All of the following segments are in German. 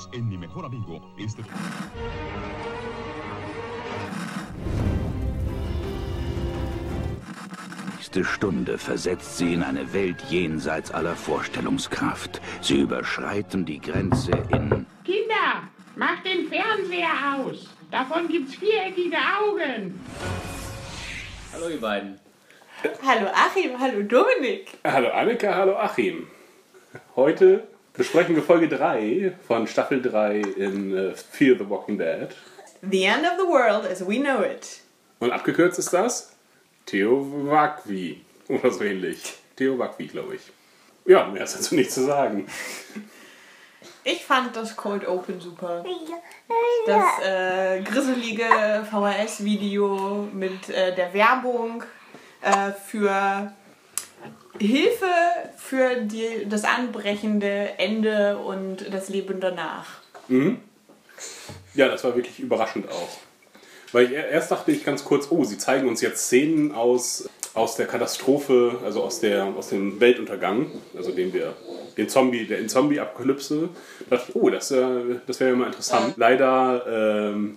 Unidos en Mi Mejor Amigo. Este... nächste Stunde versetzt sie in eine Welt jenseits aller Vorstellungskraft. Sie überschreiten die Grenze in... Kinder, macht den Fernseher aus. Davon gibt's viereckige Augen. Hallo ihr beiden. Hallo Achim, hallo Dominik. Hallo Annika, hallo Achim. Heute besprechen wir Folge 3 von Staffel 3 in uh, Fear the Walking Dead. The end of the world as we know it. Und abgekürzt ist das Theowakwi oder so ähnlich. Theowakwi, glaube ich. Ja, mehr ist dazu nicht zu sagen. Ich fand das Cold Open super. Das äh, grisselige VHS-Video mit äh, der Werbung äh, für Hilfe für die, das anbrechende Ende und das Leben danach. Mhm. Ja, das war wirklich überraschend auch. Weil ich erst dachte ich ganz kurz, oh, sie zeigen uns jetzt Szenen aus, aus der Katastrophe, also aus, der, aus dem Weltuntergang, also den wir, den Zombie, der in Zombie-Apokalypse. Da dachte ich, oh, das, äh, das wäre ja mal interessant. Leider ähm,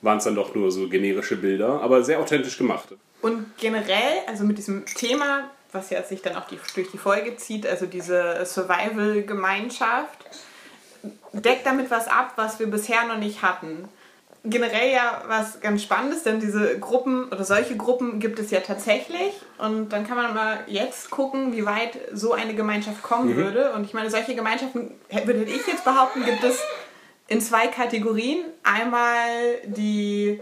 waren es dann doch nur so generische Bilder, aber sehr authentisch gemacht. Und generell, also mit diesem Thema, was ja sich dann auch die, durch die Folge zieht, also diese Survival-Gemeinschaft, deckt damit was ab, was wir bisher noch nicht hatten generell ja was ganz Spannendes, denn diese Gruppen oder solche Gruppen gibt es ja tatsächlich. Und dann kann man mal jetzt gucken, wie weit so eine Gemeinschaft kommen mhm. würde. Und ich meine, solche Gemeinschaften, würde ich jetzt behaupten, gibt es in zwei Kategorien. Einmal die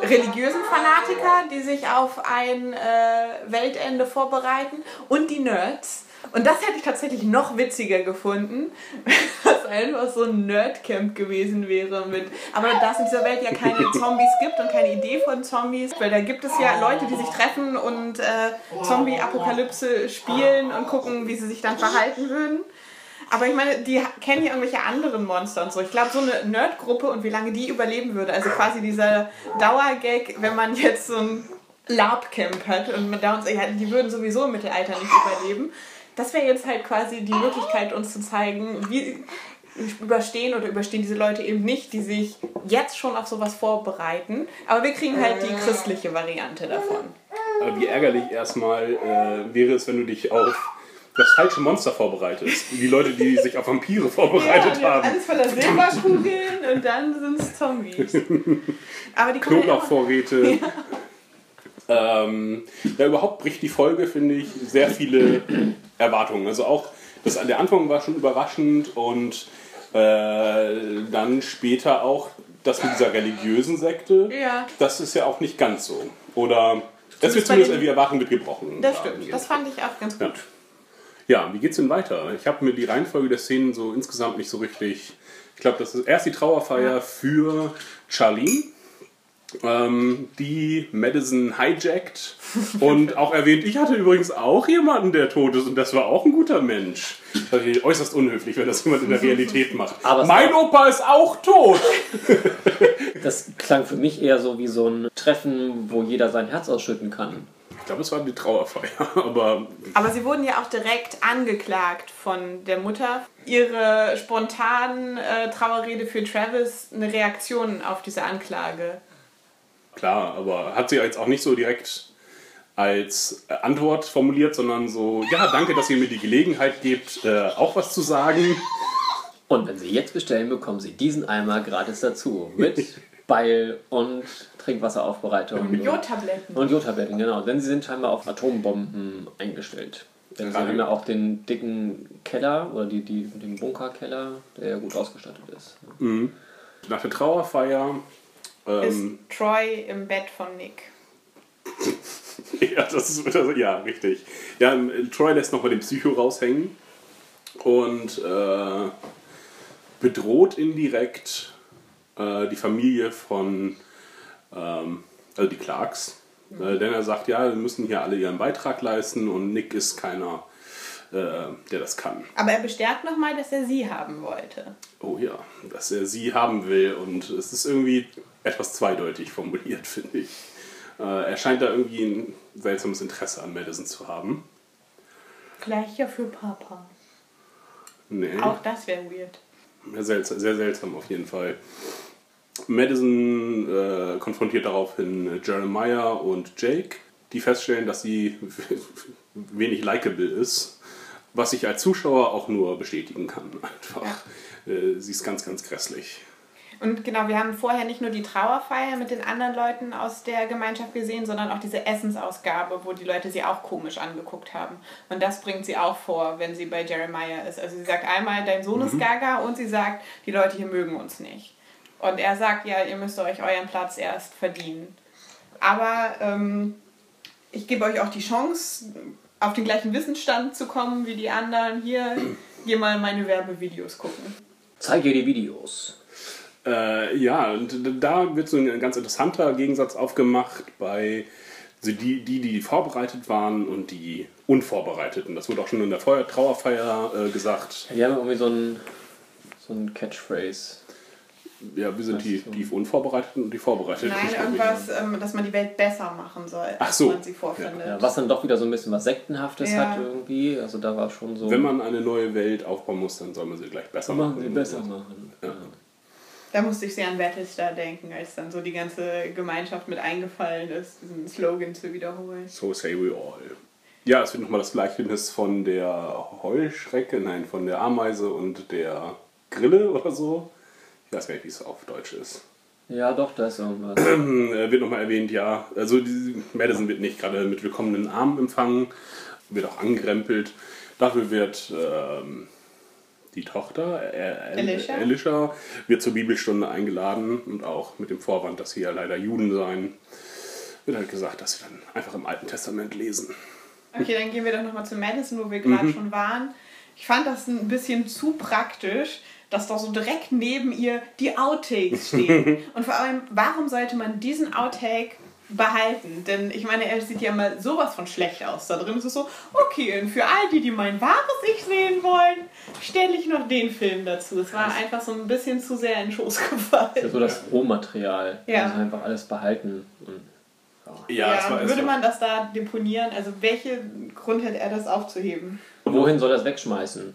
religiösen Fanatiker, die sich auf ein äh, Weltende vorbereiten, und die Nerds und das hätte ich tatsächlich noch witziger gefunden, wenn das einfach so ein Nerdcamp gewesen wäre mit. Aber da es in dieser Welt ja keine Zombies gibt und keine Idee von Zombies, weil da gibt es ja Leute, die sich treffen und äh, Zombie-Apokalypse spielen und gucken, wie sie sich dann verhalten würden. Aber ich meine, die kennen ja irgendwelche anderen Monster und so. Ich glaube, so eine Nerdgruppe und wie lange die überleben würde. Also quasi dieser Dauergag, wenn man jetzt so ein Lab-Camp hat und da uns, die würden sowieso im Mittelalter nicht überleben das wäre jetzt halt quasi die Möglichkeit, uns zu zeigen, wie überstehen oder überstehen diese Leute eben nicht, die sich jetzt schon auf sowas vorbereiten. Aber wir kriegen halt die christliche Variante davon. Aber wie ärgerlich erstmal äh, wäre es, wenn du dich auf das falsche Monster vorbereitest. Die Leute, die sich auf Vampire vorbereitet ja, haben. Alles voller Silberkugeln und dann sind es Zombies. Aber die Knoblauchvorräte. Ja. Ähm, ja, überhaupt bricht die Folge, finde ich, sehr viele Erwartungen. Also auch das, der Anfang war schon überraschend und äh, dann später auch das mit dieser religiösen Sekte. Ja. Das ist ja auch nicht ganz so. Oder das wird zumindest irgendwie Erwartung mitgebrochen. Das stimmt. Das fand ich auch ganz gut. Ja, ja wie geht's denn weiter? Ich habe mir die Reihenfolge der Szenen so insgesamt nicht so richtig. Ich glaube, das ist erst die Trauerfeier für Charlene ähm, die Madison hijackt und auch erwähnt, ich hatte übrigens auch jemanden, der tot ist und das war auch ein guter Mensch. Das ist äußerst unhöflich, wenn das jemand in der Realität macht. Aber mein Opa ist auch tot! das klang für mich eher so wie so ein Treffen, wo jeder sein Herz ausschütten kann. Glaube, es war die Trauerfeier, aber. Aber sie wurden ja auch direkt angeklagt von der Mutter. Ihre spontanen äh, Trauerrede für Travis eine Reaktion auf diese Anklage klar, aber hat sie jetzt auch nicht so direkt als Antwort formuliert, sondern so, ja, danke, dass ihr mir die Gelegenheit gebt, äh, auch was zu sagen. Und wenn Sie jetzt bestellen, bekommen Sie diesen Eimer gratis dazu. Mit Beil und Trinkwasseraufbereitung. Und Jodtabletten. Und Jodtabletten, genau. Denn sie sind scheinbar auf Atombomben eingestellt. Denn sie haben ja auch den dicken Keller oder die, die, den Bunkerkeller, der ja gut ausgestattet ist. Mhm. Nach der Trauerfeier ähm, ist Troy im Bett von Nick. ja, das ist, das, ja, richtig. Ja, Troy lässt nochmal den Psycho raushängen und äh, bedroht indirekt äh, die Familie von, ähm, also die Clarks. Mhm. Äh, denn er sagt, ja, wir müssen hier alle ihren Beitrag leisten und Nick ist keiner, äh, der das kann. Aber er bestärkt nochmal, dass er sie haben wollte. Oh ja, dass er sie haben will und es ist irgendwie etwas zweideutig formuliert, finde ich. Äh, er scheint da irgendwie ein seltsames Interesse an Madison zu haben. Gleich ja für Papa. Nee. Auch das wäre weird. Sehr, sehr seltsam auf jeden Fall. Madison äh, konfrontiert daraufhin Jeremiah und Jake, die feststellen, dass sie wenig likable ist, was ich als Zuschauer auch nur bestätigen kann. Einfach. Ja. Äh, sie ist ganz, ganz grässlich. Und genau, wir haben vorher nicht nur die Trauerfeier mit den anderen Leuten aus der Gemeinschaft gesehen, sondern auch diese Essensausgabe, wo die Leute sie auch komisch angeguckt haben. Und das bringt sie auch vor, wenn sie bei Jeremiah ist. Also sie sagt einmal, dein Sohn ist mhm. gaga und sie sagt, die Leute hier mögen uns nicht. Und er sagt, ja, ihr müsst euch euren Platz erst verdienen. Aber ähm, ich gebe euch auch die Chance, auf den gleichen Wissensstand zu kommen wie die anderen. Hier, hier mal meine Werbevideos gucken. Zeige die Videos. Äh, ja, und da wird so ein ganz interessanter Gegensatz aufgemacht bei also die, die, die vorbereitet waren und die Unvorbereiteten. Das wurde auch schon in der Trauerfeier äh, gesagt. Ja, die haben irgendwie so ein, so ein Catchphrase. Ja, wir sind die, die Unvorbereiteten und die Vorbereiteten. Nein, irgendwas, ähm, dass man die Welt besser machen soll, als Ach so. man sie vorfindet. Ja, was dann doch wieder so ein bisschen was Sektenhaftes ja. hat irgendwie. Also da war schon so... Wenn man eine neue Welt aufbauen muss, dann soll man sie gleich besser machen. machen. Sie besser machen. Ja. Da musste ich sehr an Battlestar denken, als dann so die ganze Gemeinschaft mit eingefallen ist, diesen Slogan zu wiederholen. So say we all. Ja, es wird nochmal das Gleichnis von der Heuschrecke, nein, von der Ameise und der Grille oder so. Ich weiß gar nicht, wie es auf Deutsch ist. Ja, doch, da ist irgendwas. Wird nochmal erwähnt, ja. Also die, Madison wird nicht gerade mit willkommenen Armen empfangen, wird auch angerempelt. Dafür wird ähm, die Tochter, äh, Alicia. Alicia, wird zur Bibelstunde eingeladen und auch mit dem Vorwand, dass sie ja leider Juden seien, wird halt gesagt, dass sie dann einfach im Alten Testament lesen. Okay, dann gehen wir doch nochmal zu Madison, wo wir gerade mhm. schon waren. Ich fand das ein bisschen zu praktisch, dass da so direkt neben ihr die Outtakes stehen. und vor allem, warum sollte man diesen Outtake behalten. Denn ich meine, er sieht ja mal sowas von schlecht aus. Da drin ist es so, okay, und für all die, die mein wahres Ich sehen wollen, stelle ich noch den Film dazu. Es war einfach so ein bisschen zu sehr in den Schoß gefallen. Das ist so das Rohmaterial. Ja. Also einfach alles behalten. Und, ja, ja würde man das da deponieren? Also welchen Grund hätte er das aufzuheben? Wohin soll er das wegschmeißen?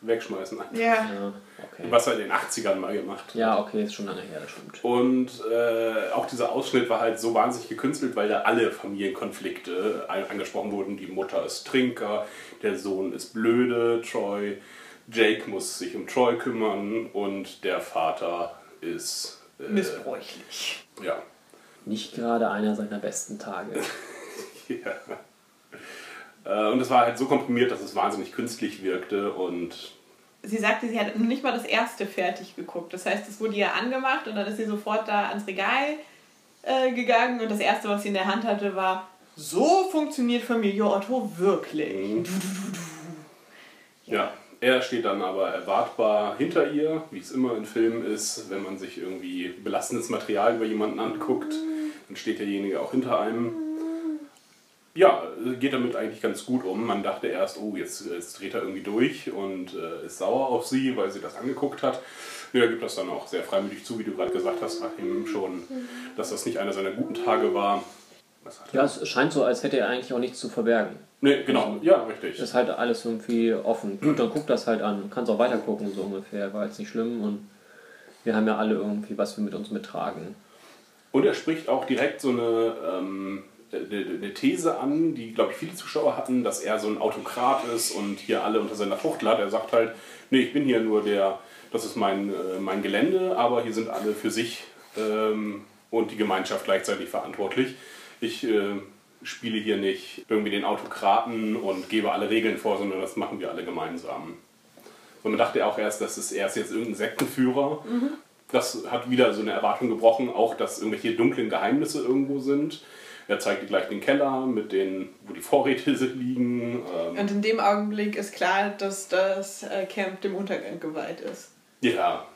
Wegschmeißen. Ja. ja. Okay. Was er in den 80ern mal gemacht hat. Ja, okay, ist schon lange her, das stimmt. Und äh, auch dieser Ausschnitt war halt so wahnsinnig gekünstelt, weil da alle Familienkonflikte angesprochen wurden. Die Mutter ist Trinker, der Sohn ist blöde, Troy, Jake muss sich um Troy kümmern und der Vater ist... Äh, Missbräuchlich. Ja. Nicht gerade einer seiner besten Tage. ja. Äh, und es war halt so komprimiert, dass es wahnsinnig künstlich wirkte und sie sagte, sie hat noch nicht mal das erste fertig geguckt. Das heißt, es wurde ihr angemacht und dann ist sie sofort da ans Regal äh, gegangen und das erste, was sie in der Hand hatte, war: So funktioniert Familie Otto wirklich. Mhm. Ja. ja. Er steht dann aber erwartbar hinter ihr, wie es immer in Filmen ist, wenn man sich irgendwie belastendes Material über jemanden anguckt, dann steht derjenige auch hinter einem ja, geht damit eigentlich ganz gut um. Man dachte erst, oh, jetzt, jetzt dreht er irgendwie durch und äh, ist sauer auf sie, weil sie das angeguckt hat. Ja, gibt das dann auch sehr freimütig zu, wie du gerade gesagt hast, Achim, schon, dass das nicht einer seiner guten Tage war. ja, es scheint so, als hätte er eigentlich auch nichts zu verbergen. Nee, genau, also, ja, richtig. Ist halt alles irgendwie offen. Gut, dann guck das halt an. Kannst auch weiter gucken, so ungefähr. War jetzt nicht schlimm und wir haben ja alle irgendwie, was wir mit uns mittragen. Und er spricht auch direkt so eine. Ähm, eine These an, die, glaube ich, viele Zuschauer hatten, dass er so ein Autokrat ist und hier alle unter seiner Fuchtel hat. Er sagt halt, nee, ich bin hier nur der, das ist mein, äh, mein Gelände, aber hier sind alle für sich ähm, und die Gemeinschaft gleichzeitig verantwortlich. Ich äh, spiele hier nicht irgendwie den Autokraten und gebe alle Regeln vor, sondern das machen wir alle gemeinsam. Und man dachte auch erst, dass es erst jetzt irgendein Sektenführer. Mhm. Das hat wieder so eine Erwartung gebrochen, auch dass irgendwelche dunklen Geheimnisse irgendwo sind. Er zeigt dir gleich den Keller, mit den, wo die Vorräte liegen. Ähm und in dem Augenblick ist klar, dass das äh, Camp dem Untergang geweiht ist. Ja.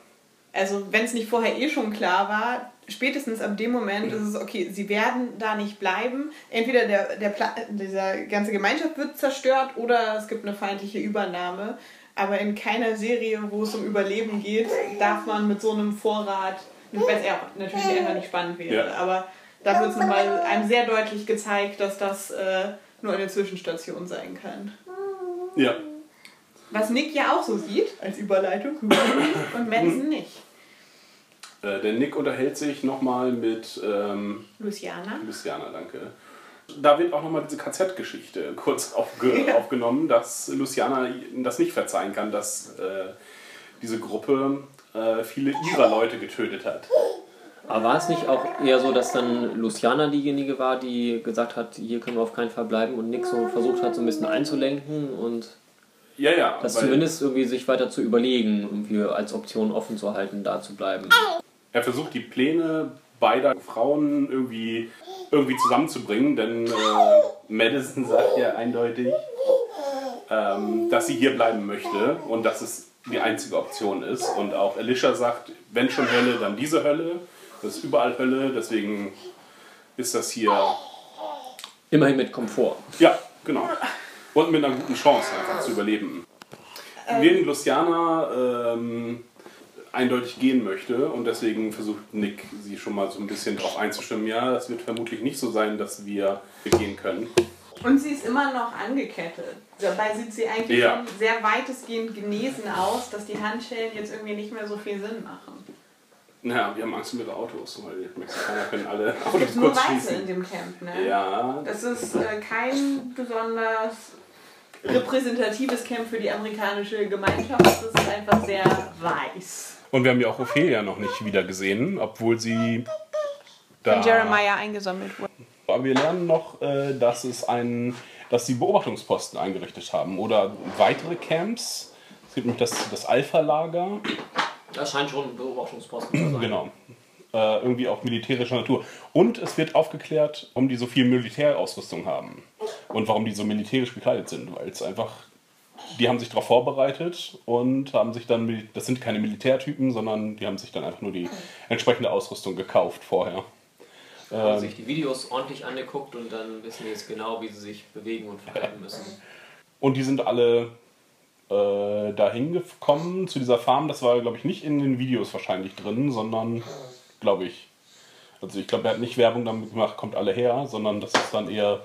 Also wenn es nicht vorher eh schon klar war, spätestens ab dem Moment ist es okay, sie werden da nicht bleiben. Entweder der, der Pla dieser ganze Gemeinschaft wird zerstört oder es gibt eine feindliche Übernahme. Aber in keiner Serie, wo es um Überleben geht, darf man mit so einem Vorrat, wenn es natürlich einfach nicht spannend wäre, ja. aber da wird es nochmal einem sehr deutlich gezeigt, dass das äh, nur eine Zwischenstation sein kann. Ja. Was Nick ja auch so sieht, als Überleitung, und Madison nicht. Äh, der Nick unterhält sich nochmal mit ähm, Luciana. Luciana, danke. Da wird auch nochmal diese KZ-Geschichte kurz aufge aufgenommen, dass Luciana das nicht verzeihen kann, dass äh, diese Gruppe äh, viele ihrer Leute getötet hat. Aber war es nicht auch eher so, dass dann Luciana diejenige war, die gesagt hat, hier können wir auf keinen Fall bleiben und Nick so versucht hat, so ein bisschen einzulenken und Ja, ja. das zumindest irgendwie sich weiter zu überlegen, irgendwie als Option offen zu halten, da zu bleiben. Er versucht die Pläne beider Frauen irgendwie, irgendwie zusammenzubringen, denn äh, Madison sagt ja eindeutig, ähm, dass sie hier bleiben möchte und dass es die einzige Option ist. Und auch Alicia sagt, wenn schon Hölle, dann diese Hölle. Das ist überall Hölle, deswegen ist das hier, Immerhin mit Komfort. ja, genau. Und mit einer guten Chance einfach zu überleben. Während Luciana ähm, eindeutig gehen möchte und deswegen versucht Nick sie schon mal so ein bisschen darauf einzustimmen, ja, es wird vermutlich nicht so sein, dass wir gehen können. Und sie ist immer noch angekettet. Dabei sieht sie eigentlich Ja. schon sehr weitestgehend genesen aus, dass die Handschellen jetzt irgendwie nicht mehr so viel Sinn machen. Naja, wir haben Angst um ihre Autos, weil die Mexikaner können alle Es Autos gibt nur Weiße in dem Camp, ne? Ja, Das ist äh, kein besonders repräsentatives Camp für die amerikanische Gemeinschaft. Das ist einfach sehr weiß. und wir haben ja auch Ophelia noch nicht wieder gesehen, obwohl sie da... Von Jeremiah eingesammelt wurde. Aber wir lernen noch, äh, dass es ein, dass sie Beobachtungsposten eingerichtet haben oder weitere Camps. Es gibt nämlich das, das Alpha-Lager, Das scheint schon ein Beobachtungsposten zu sein. genau. Äh, irgendwie auch militärischer Natur. Und es wird aufgeklärt, warum die so viel Militärausrüstung haben. Und warum die so militärisch gekleidet sind. Weil es einfach, die haben sich darauf vorbereitet und haben sich dann, das sind keine Militärtypen, sondern die haben sich dann einfach nur die entsprechende Ausrüstung gekauft vorher. Haben sich die Videos ordentlich angeguckt und dann wissen die jetzt genau, wie sie sich bewegen und verhalten müssen. Und die sind alle äh, dahin gekommen zu dieser Farm. Das war, glaube ich, nicht in den Videos wahrscheinlich drin, sondern, glaube ich, also ich glaube, er hat nicht Werbung damit gemacht, kommt alle her, sondern das ist dann eher.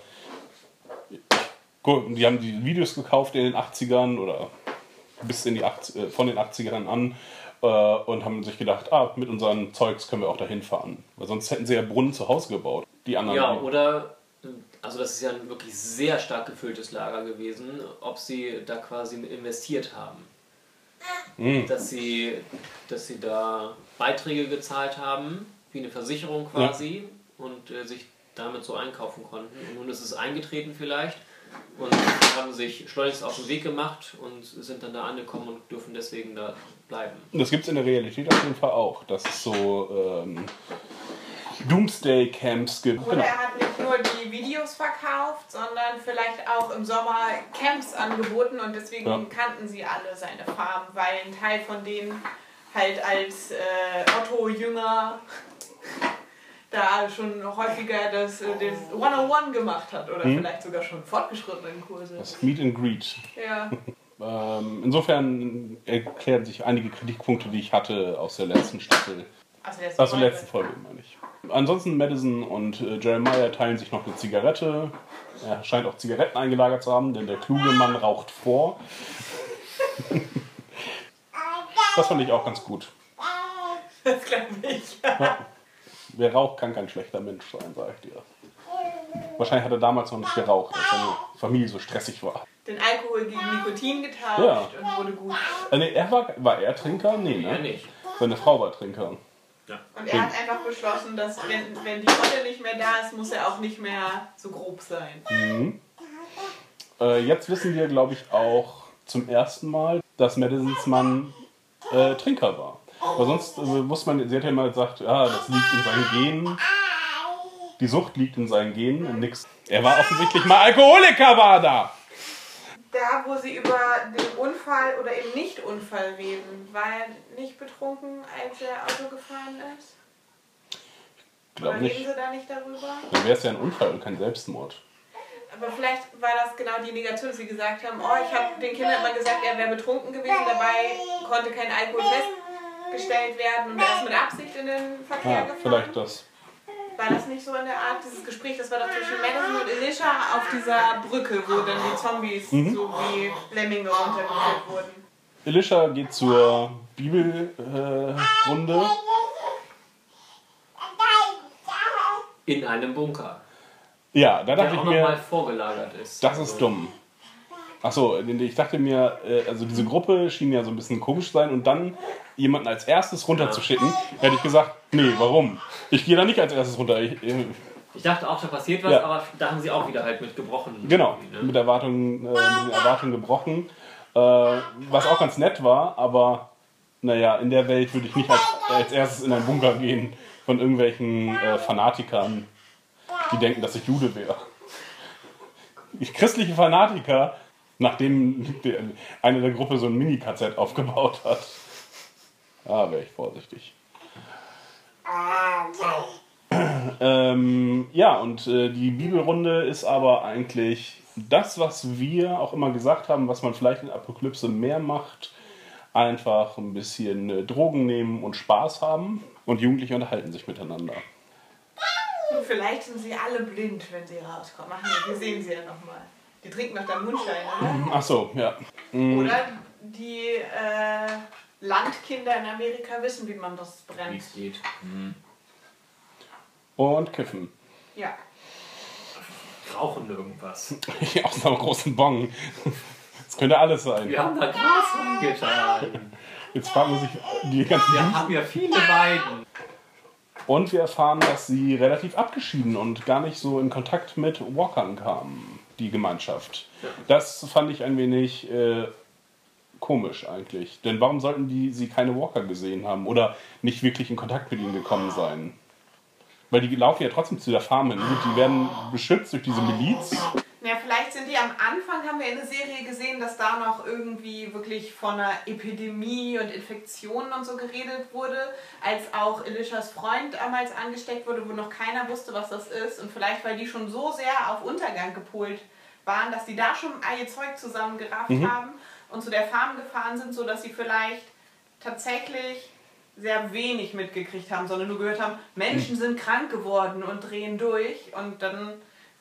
Die haben die Videos gekauft in den 80ern oder bis in die 80, äh, von den 80ern an äh, und haben sich gedacht, ah, mit unseren Zeugs können wir auch dahin fahren. Weil sonst hätten sie ja Brunnen zu Hause gebaut. Die anderen. Ja, oder, also das ist ja ein wirklich sehr stark gefülltes Lager gewesen, ob sie da quasi investiert haben. Dass, sie, dass sie da Beiträge gezahlt haben, wie eine Versicherung quasi, und äh, sich damit so einkaufen konnten. Und nun ist es eingetreten vielleicht und haben sich schleunigst auf den Weg gemacht und sind dann da angekommen und dürfen deswegen da bleiben. Das gibt es in der Realität auf jeden Fall auch, dass es so ähm, Doomsday-Camps gibt. Oder Genau. er hat nicht nur die Videos verkauft, sondern vielleicht auch im Sommer Camps angeboten und deswegen Ja. kannten sie alle seine Farben, weil ein Teil von denen halt als äh, Otto-Jünger da schon häufiger das, äh, das 101 gemacht hat oder vielleicht sogar schon fortgeschrittenen Kurse. Das Meet and Greet. Ja. Ähm, insofern erklären sich einige Kritikpunkte, die ich hatte aus der letzten Staffel. Also der ist Aus der letzten Folge, meine ich. Ansonsten Madison und äh, Jeremiah teilen sich noch eine Zigarette. Er scheint auch Zigaretten eingelagert zu haben, denn der kluge Mann raucht vor. Das fand ich auch ganz gut. Das glaube ich. Wer raucht, kann kein schlechter Mensch sein, sag ich dir. Wahrscheinlich hat er damals noch nicht geraucht, als seine Familie so stressig war. Den Alkohol gegen Nikotin getauscht Ja. und wurde gut. Äh, nee, er war, war er Trinker? Nee, Ja, ne? nicht. Seine Frau war Trinker. Und er hat einfach beschlossen, dass wenn, wenn die Rolle nicht mehr da ist, muss er auch nicht mehr so grob sein. Äh, jetzt wissen wir, glaube ich, auch zum ersten Mal, dass Madisons Mann äh, Trinker war. Aber sonst äh, wusste man, sie hat ja immer gesagt, ja, das liegt in seinen Genen. Die Sucht liegt in seinen Genen und nix. Er war offensichtlich mal Alkoholiker, war da! Da, wo sie über den Unfall oder eben Nicht-Unfall reden, war er nicht betrunken, als er Auto gefahren ist? Glaub Oder nicht. reden sie da nicht darüber? Dann wäre es ja ein Unfall und kein Selbstmord. Aber vielleicht war das genau die Negation, dass sie gesagt haben, oh, ich habe den Kindern immer gesagt, er wäre betrunken gewesen, dabei konnte kein Alkohol festgestellt werden und er ist mit Absicht in den Verkehr Ja, gefahren. vielleicht das. War das nicht so in der Art, dieses Gespräch, das war doch zwischen Madison und Elisha auf dieser Brücke, wo dann die Zombies Mhm. so wie Lemminge runtergeführt wurden? Elisha geht zur Bibelrunde. Äh. In einem Bunker, ja, da der dachte ich auch nochmal mir, vorgelagert ist. das ist dumm. Achso, ich dachte mir, äh, also diese Gruppe schien ja so ein bisschen komisch zu sein und dann jemanden als erstes runterzuschicken, hätte ich gesagt, nee, warum? Ich gehe da nicht als erstes runter. Ich, äh, Ich dachte auch, da passiert was, Ja. aber da haben sie auch wieder halt mit gebrochen. Genau, ne? mit Erwartungen, äh, mit den Erwartungen gebrochen. Äh, was auch ganz nett war, aber naja, in der Welt würde ich nicht als, als erstes in einen Bunker gehen von irgendwelchen äh, Fanatikern, die denken, dass ich Jude wäre. Ich, christliche Fanatiker, nachdem der, eine der Gruppe so ein Mini-KZ aufgebaut hat. Ah, wäre ich vorsichtig. Ähm, ja, und äh, die Bibelrunde ist aber eigentlich das, was wir auch immer gesagt haben, was man vielleicht in Apokalypse mehr macht. Einfach ein bisschen äh, Drogen nehmen und Spaß haben. Und Jugendliche unterhalten sich miteinander. Vielleicht sind sie alle blind, wenn sie rauskommen. Ach wir sehen sie ja nochmal. Die trinken noch der Mundschein, oder? Ach so, ja. Oder die äh, Landkinder in Amerika wissen, wie man das Wie brennt. es geht. Und kiffen. Ja. Rauchen irgendwas. Aus einer großen Bong. Das könnte alles sein. Wir haben da Gras reingetan. Jetzt fragen sich die ganzen Wir haben ja viele Weiden. Und wir erfahren, dass sie relativ abgeschieden und gar nicht so in Kontakt mit Walkern kamen, die Gemeinschaft. Das fand ich ein wenig äh, komisch eigentlich. Denn warum sollten die sie keine Walker gesehen haben oder nicht wirklich in Kontakt mit ihnen gekommen sein? Weil die laufen ja trotzdem zu der Farm hin. Gut, die werden beschützt durch diese Miliz. Ja, vielleicht sind die am Anfang, haben wir in der Serie gesehen, dass da noch irgendwie wirklich von einer Epidemie und Infektionen und so geredet wurde, als auch Elishas Freund damals angesteckt wurde, wo noch keiner wusste, was das ist. Und vielleicht, weil die schon so sehr auf Untergang gepolt waren, dass die da schon all ihr Zeug zusammengerafft haben und zu der Farm gefahren sind, sodass sie vielleicht tatsächlich sehr wenig mitgekriegt haben, sondern nur gehört haben, Menschen sind krank geworden und drehen durch. Und dann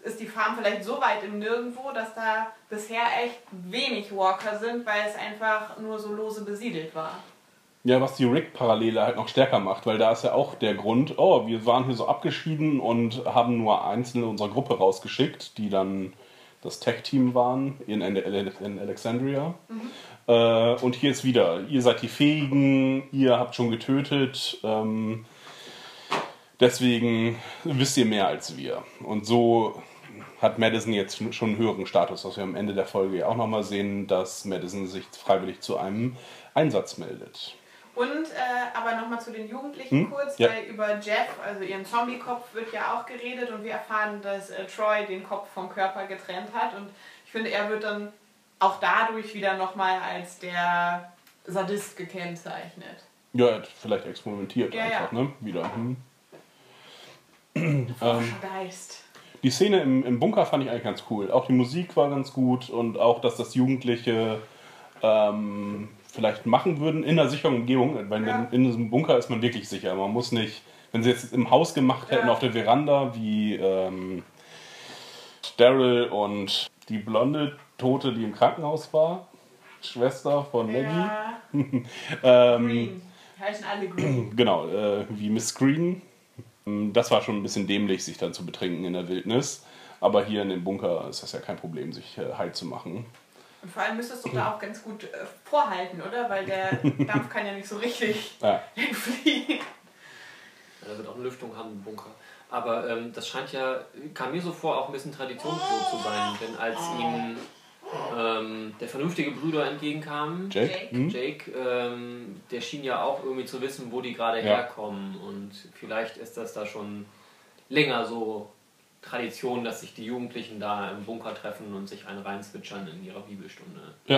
ist die Farm vielleicht so weit im Nirgendwo, dass da bisher echt wenig Walker sind, weil es einfach nur so lose besiedelt war. Ja, was die Rick-Parallele halt noch stärker macht, weil da ist ja auch der Grund, oh, wir waren hier so abgeschieden und haben nur Einzelne unserer Gruppe rausgeschickt, die dann das Tech-Team waren in, in Alexandria. Äh, und hier ist wieder, ihr seid die Fähigen, ihr habt schon getötet, ähm, deswegen wisst ihr mehr als wir. Und so hat Madison jetzt schon einen höheren Status, was wir am Ende der Folge ja auch nochmal sehen, dass Madison sich freiwillig zu einem Einsatz meldet. Und äh, aber nochmal zu den Jugendlichen Hm? kurz, Ja. weil über Jeff, also ihren Zombie-Kopf, wird ja auch geredet und wir erfahren, dass äh, Troy den Kopf vom Körper getrennt hat. Und ich finde, er wird dann auch dadurch wieder nochmal als der Sadist gekennzeichnet. Ja, er hat vielleicht experimentiert Ja, einfach, ja. ne? Wieder. Hm. Forschergeist. Die Szene im, im Bunker fand ich eigentlich ganz cool. Auch die Musik war ganz gut und auch, dass das Jugendliche ähm, vielleicht machen würden in einer sicheren Umgebung. Weil Ja. in, diesem Bunker ist man wirklich sicher. Man muss nicht, wenn sie jetzt im Haus gemacht hätten, Ja. auf der Veranda, wie ähm, Daryl und die blonde Tote, die im Krankenhaus war, Schwester von Maggie. Ja, Ähm, heißen alle Green. Genau, äh, wie Miss Green. Ähm, Das war schon ein bisschen dämlich, sich dann zu betrinken in der Wildnis. Aber hier in dem Bunker ist das ja kein Problem, sich äh, heil zu machen. Und vor allem müsstest du da auch ganz gut äh, vorhalten, oder? Weil der Dampf kann ja nicht so richtig Ja. entfliehen. Ja, Da wird auch eine Lüftung haben im Bunker. Aber ähm, das scheint ja, kam mir so vor, auch ein bisschen Tradition so zu sein. Denn als ihm ähm, der vernünftige Bruder entgegenkam, Jake? Jake. Hm? Jake, ähm, der schien ja auch irgendwie zu wissen, wo die gerade Ja. herkommen. Und vielleicht ist das da schon länger so Tradition, dass sich die Jugendlichen da im Bunker treffen und sich einen reinzwitschern in ihrer Bibelstunde. Ja,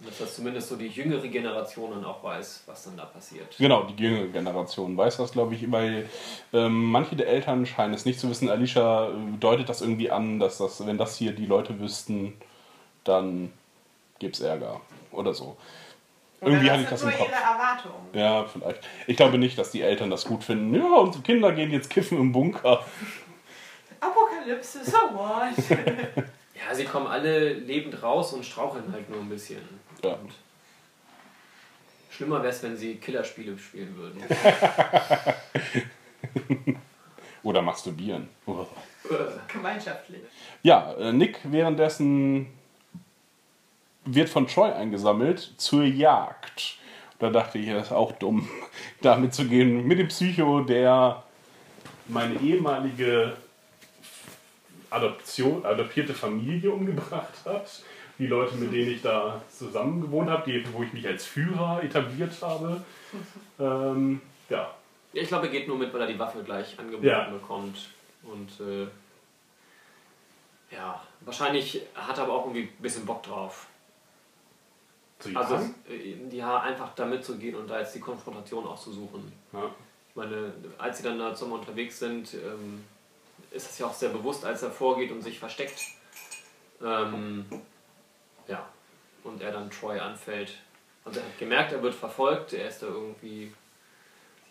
Und dass das zumindest so die jüngere Generation dann auch weiß, was dann da passiert. genau, die jüngere Generation weiß das, glaube ich, weil ähm, manche der Eltern scheinen es nicht zu wissen. Alicia äh, deutet das irgendwie an, dass das, wenn das hier die Leute wüssten, dann gäbe es Ärger oder so. Oder Irgendwie das hatte ich das im nur Kopf. ihre Erwartungen. Ja, vielleicht. Ich glaube nicht, dass die Eltern das gut finden. Ja, unsere Kinder gehen jetzt kiffen im Bunker. Apokalypse, so what? Ja, sie kommen alle lebend raus und straucheln halt nur ein bisschen. Ja. Schlimmer wäre es, wenn sie Killerspiele spielen würden. Oder masturbieren. Gemeinschaftlich. Ja, äh, Nick währenddessen wird von Troy eingesammelt zur Jagd. Da dachte ich, das ist auch dumm, damit zu gehen. Mit dem Psycho, der meine ehemalige Adoption, adoptierte Familie umgebracht hat. Die Leute, mit denen ich da zusammen gewohnt habe, die, wo ich mich als Führer etabliert habe. Ähm, ja, Ich glaube, er geht nur mit, weil er die Waffe gleich angeboten Ja. bekommt. Und äh, ja, wahrscheinlich hat er aber auch irgendwie ein bisschen Bock drauf. Zu Also jagen. äh, ja, einfach da mitzugehen und da jetzt die Konfrontation auch zu suchen. Ja. Ich meine, als sie dann da zusammen unterwegs sind, ähm, ist es ja auch sehr bewusst, als er vorgeht und sich versteckt. Ähm, ja, und er dann Troy anfällt. Also er hat gemerkt, er wird verfolgt, er ist da irgendwie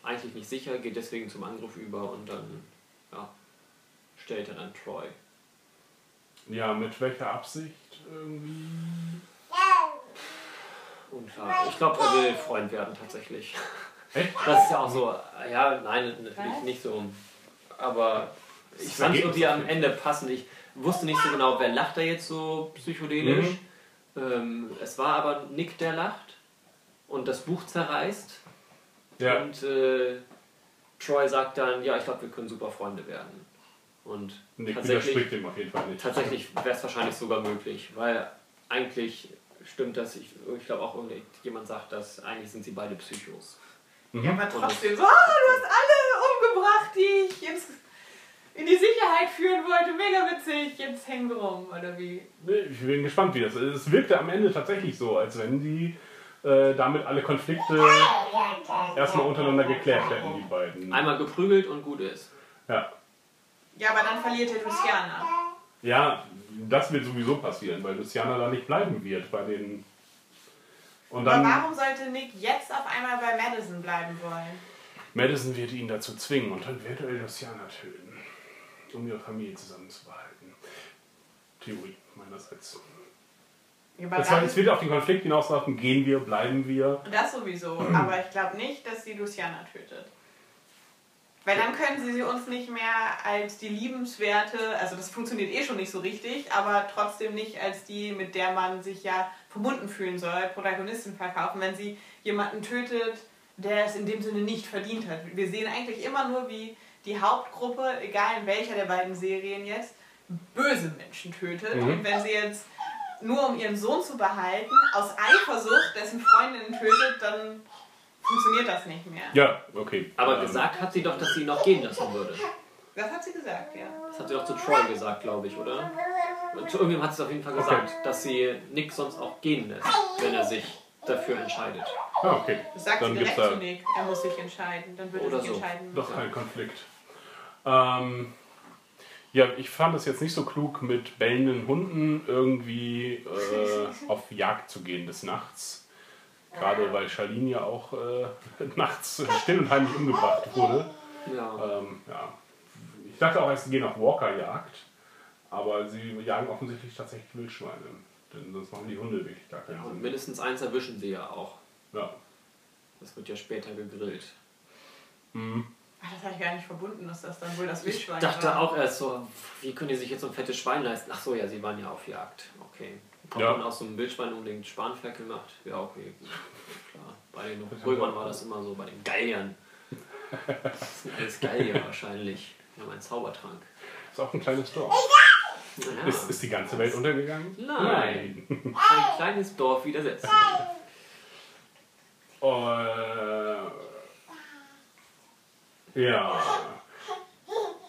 eigentlich nicht sicher, geht deswegen zum Angriff über und dann ja, stellt er dann Troy. ja, mit welcher Absicht irgendwie? Und ja, ich glaube, er will Freund werden tatsächlich. Echt? Das ist ja auch so, ja, nein, natürlich nicht so. Aber ich fand es irgendwie am Ende passend. Ich wusste nicht so genau, wer lacht da jetzt so psychedelisch. Ähm, es war aber Nick, der lacht und das Buch zerreißt. Ja. Und äh, Troy sagt dann, ja, ich glaube, wir können super Freunde werden. Und Nick tatsächlich, widerspricht dem auf jeden Fall nicht. tatsächlich wäre es wahrscheinlich sogar möglich, weil eigentlich stimmt das, ich, ich glaube auch irgendjemand sagt, dass eigentlich sind sie beide Psychos. Ja, aber trotzdem so, ah, du hast alle umgebracht, die ich jetzt in die Sicherheit führen wollte. Mega witzig, jetzt hängen wir rum, oder wie? Ich bin gespannt, wie das ist. Es wirkte am Ende tatsächlich so, als wenn die äh, damit alle Konflikte erstmal untereinander geklärt hätten, die beiden. Einmal geprügelt und gut ist. Ja. Ja, aber dann verliert er Luciana. Ja, das wird sowieso passieren, weil Luciana da nicht bleiben wird bei den. Und Aber dann. warum sollte Nick jetzt auf einmal bei Madison bleiben wollen? Madison wird ihn dazu zwingen und dann wird er Luciana töten, um ihre Familie zusammenzubehalten. Theorie meinerseits. Aber dann, es wird auf den Konflikt hinauslaufen, gehen wir, bleiben wir. das sowieso, aber ich glaube nicht, dass sie Luciana tötet. Weil dann können sie sie uns nicht mehr als die liebenswerte, also das funktioniert eh schon nicht so richtig, aber trotzdem nicht als die, mit der man sich ja verbunden fühlen soll, Protagonistin verkaufen, wenn sie jemanden tötet, der es in dem Sinne nicht verdient hat. Wir sehen eigentlich immer nur, wie die Hauptgruppe, egal in welcher der beiden Serien jetzt, böse Menschen tötet. Und wenn sie jetzt nur um ihren Sohn zu behalten, aus Eifersucht dessen Freundin tötet, dann funktioniert das nicht mehr. Ja, okay. Aber Ähm, gesagt hat sie doch, dass sie ihn noch gehen lassen würde. Das hat sie gesagt, ja. Das hat sie doch zu Troy gesagt, glaube ich, oder? Zu irgendjemandem hat sie es auf jeden Fall gesagt, dass sie Nick sonst auch gehen lässt, wenn er sich dafür entscheidet. Ah, okay. Das sagt Dann sie direkt da zu Nick. Er muss sich entscheiden. Dann würde Oder er sich so. entscheiden doch kein Konflikt. Ähm, ja, ich fand es jetzt nicht so klug, mit bellenden Hunden irgendwie äh, auf Jagd zu gehen des Nachts. Gerade weil Charlene ja auch äh, nachts still und heimlich umgebracht wurde. Ja. Ähm, ja. Ich dachte auch erst, sie gehen auf Walker-Jagd, aber sie jagen offensichtlich tatsächlich Wildschweine. Denn sonst machen die Hunde wirklich gar keinen Und Sinn. mindestens eins erwischen sie ja auch. Ja. Das wird ja später gegrillt. Ach, das habe ich gar nicht verbunden, dass das dann wohl das Ich Wildschwein dachte war. auch erst so, wie können die sich jetzt so ein fettes Schwein leisten? Ach so, ja, sie waren ja auf Jagd. Okay. Ob Ja. man aus so einem Wildschwein unbedingt Spanferkel macht? Ja, okay. gut. Klar. Bei den Römern war das immer so, bei den Galliern. Das sind alles Gallier wahrscheinlich. Wir haben einen Zaubertrank. Ist auch ein kleines Dorf. Naja. Ist, ist die ganze Welt untergegangen? Nein. Ein kleines Dorf widersetzt. Äh, ja.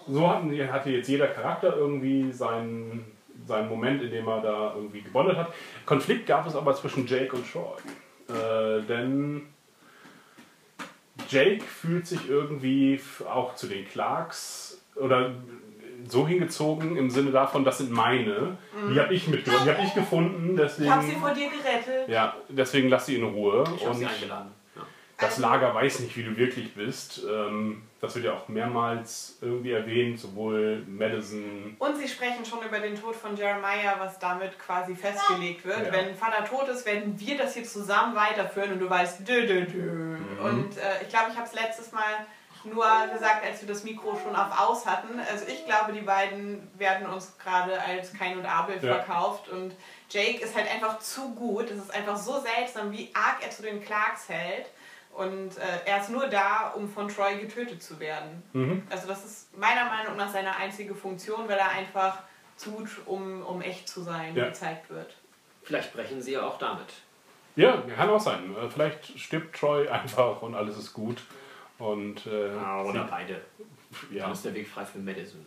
So hatten, hatte jetzt jeder Charakter irgendwie seinen, seinen Moment, in dem er da irgendwie gebondet hat. Konflikt gab es aber zwischen Jake und Troy. Äh, denn Jake fühlt sich irgendwie auch zu den Clarks oder so hingezogen im Sinne davon, das sind meine. Die habe ich mitgebracht, die habe ich gefunden, deswegen. Ich habe sie vor dir gerettet. ja, deswegen lass sie in Ruhe. Ich habe Und sie eingeladen. Das Lager weiß nicht, wie du wirklich bist. Ähm, das wird ja auch mehrmals irgendwie erwähnt, sowohl Madison. Und sie sprechen schon über den Tod von Jeremiah, was damit quasi festgelegt wird. Ja. Wenn Vater tot ist, werden wir das hier zusammen weiterführen und du weißt, dö, dö, dö. Und äh, ich glaube, ich habe es letztes Mal nur gesagt, als wir das Mikro schon auf aus hatten. Also ich glaube, die beiden werden uns gerade als Kain und Abel Ja. verkauft und Jake ist halt einfach zu gut. Es ist einfach so seltsam, wie arg er zu den Clarks hält. Und äh, er ist nur da, um von Troy getötet zu werden. Mhm. Also das ist meiner Meinung nach seine einzige Funktion, weil er einfach tut, um, um echt zu sein, Ja. gezeigt wird. Vielleicht brechen sie ja auch damit. Ja, kann auch sein. Äh, Vielleicht stirbt Troy einfach und alles ist gut. Und äh, Oder beide. ja. Dann ist der Weg frei für Madison.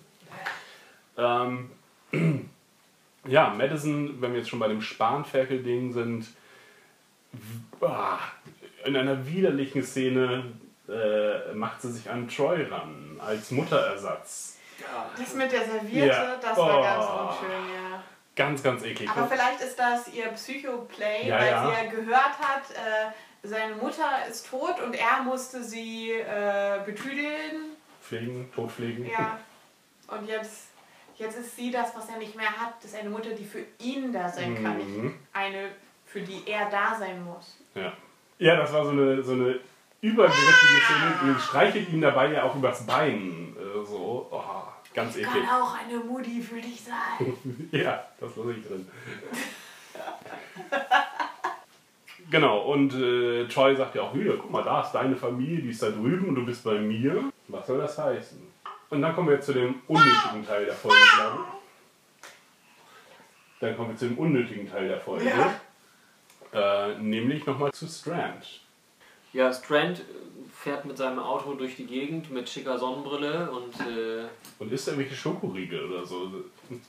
Ähm, ja, Madison, wenn wir jetzt schon bei dem Spanferkel-Ding sind, ah, in einer widerlichen Szene äh, macht sie sich an Troy ran, als Mutterersatz. Das mit der Serviette, Ja. das war Oh. ganz unschön, ja. Ganz, ganz eklig. Aber vielleicht ist das ihr Psycho-Play, Ja, weil ja. sie ja gehört hat, äh, seine Mutter ist tot und er musste sie äh, betüdeln. Pflegen, totpflegen. Ja. Und jetzt, jetzt ist sie das, was er nicht mehr hat. Das ist eine Mutter, die für ihn da sein kann, Mhm. eine, für die er da sein muss. Ja, ja das war so eine, so eine übergriffige Szene. Die streichelt ihm dabei ja auch übers Bein. Äh, so, oh, ganz eklig. Kann auch eine Mutti für dich sein. Ja, das lasse ich drin. genau, und äh, Troy sagt ja auch wieder, guck mal, da ist deine Familie, die ist da drüben und du bist bei mir. Was soll das heißen? Und dann kommen wir zu dem unnötigen Teil der Folge, glaube ich. Dann kommen wir zu dem unnötigen Teil der Folge. Äh, nämlich nochmal zu Strand. Ja, Strand äh, fährt mit seinem Auto durch die Gegend mit schicker Sonnenbrille und äh, Und isst irgendwelche Schokoriegel oder so.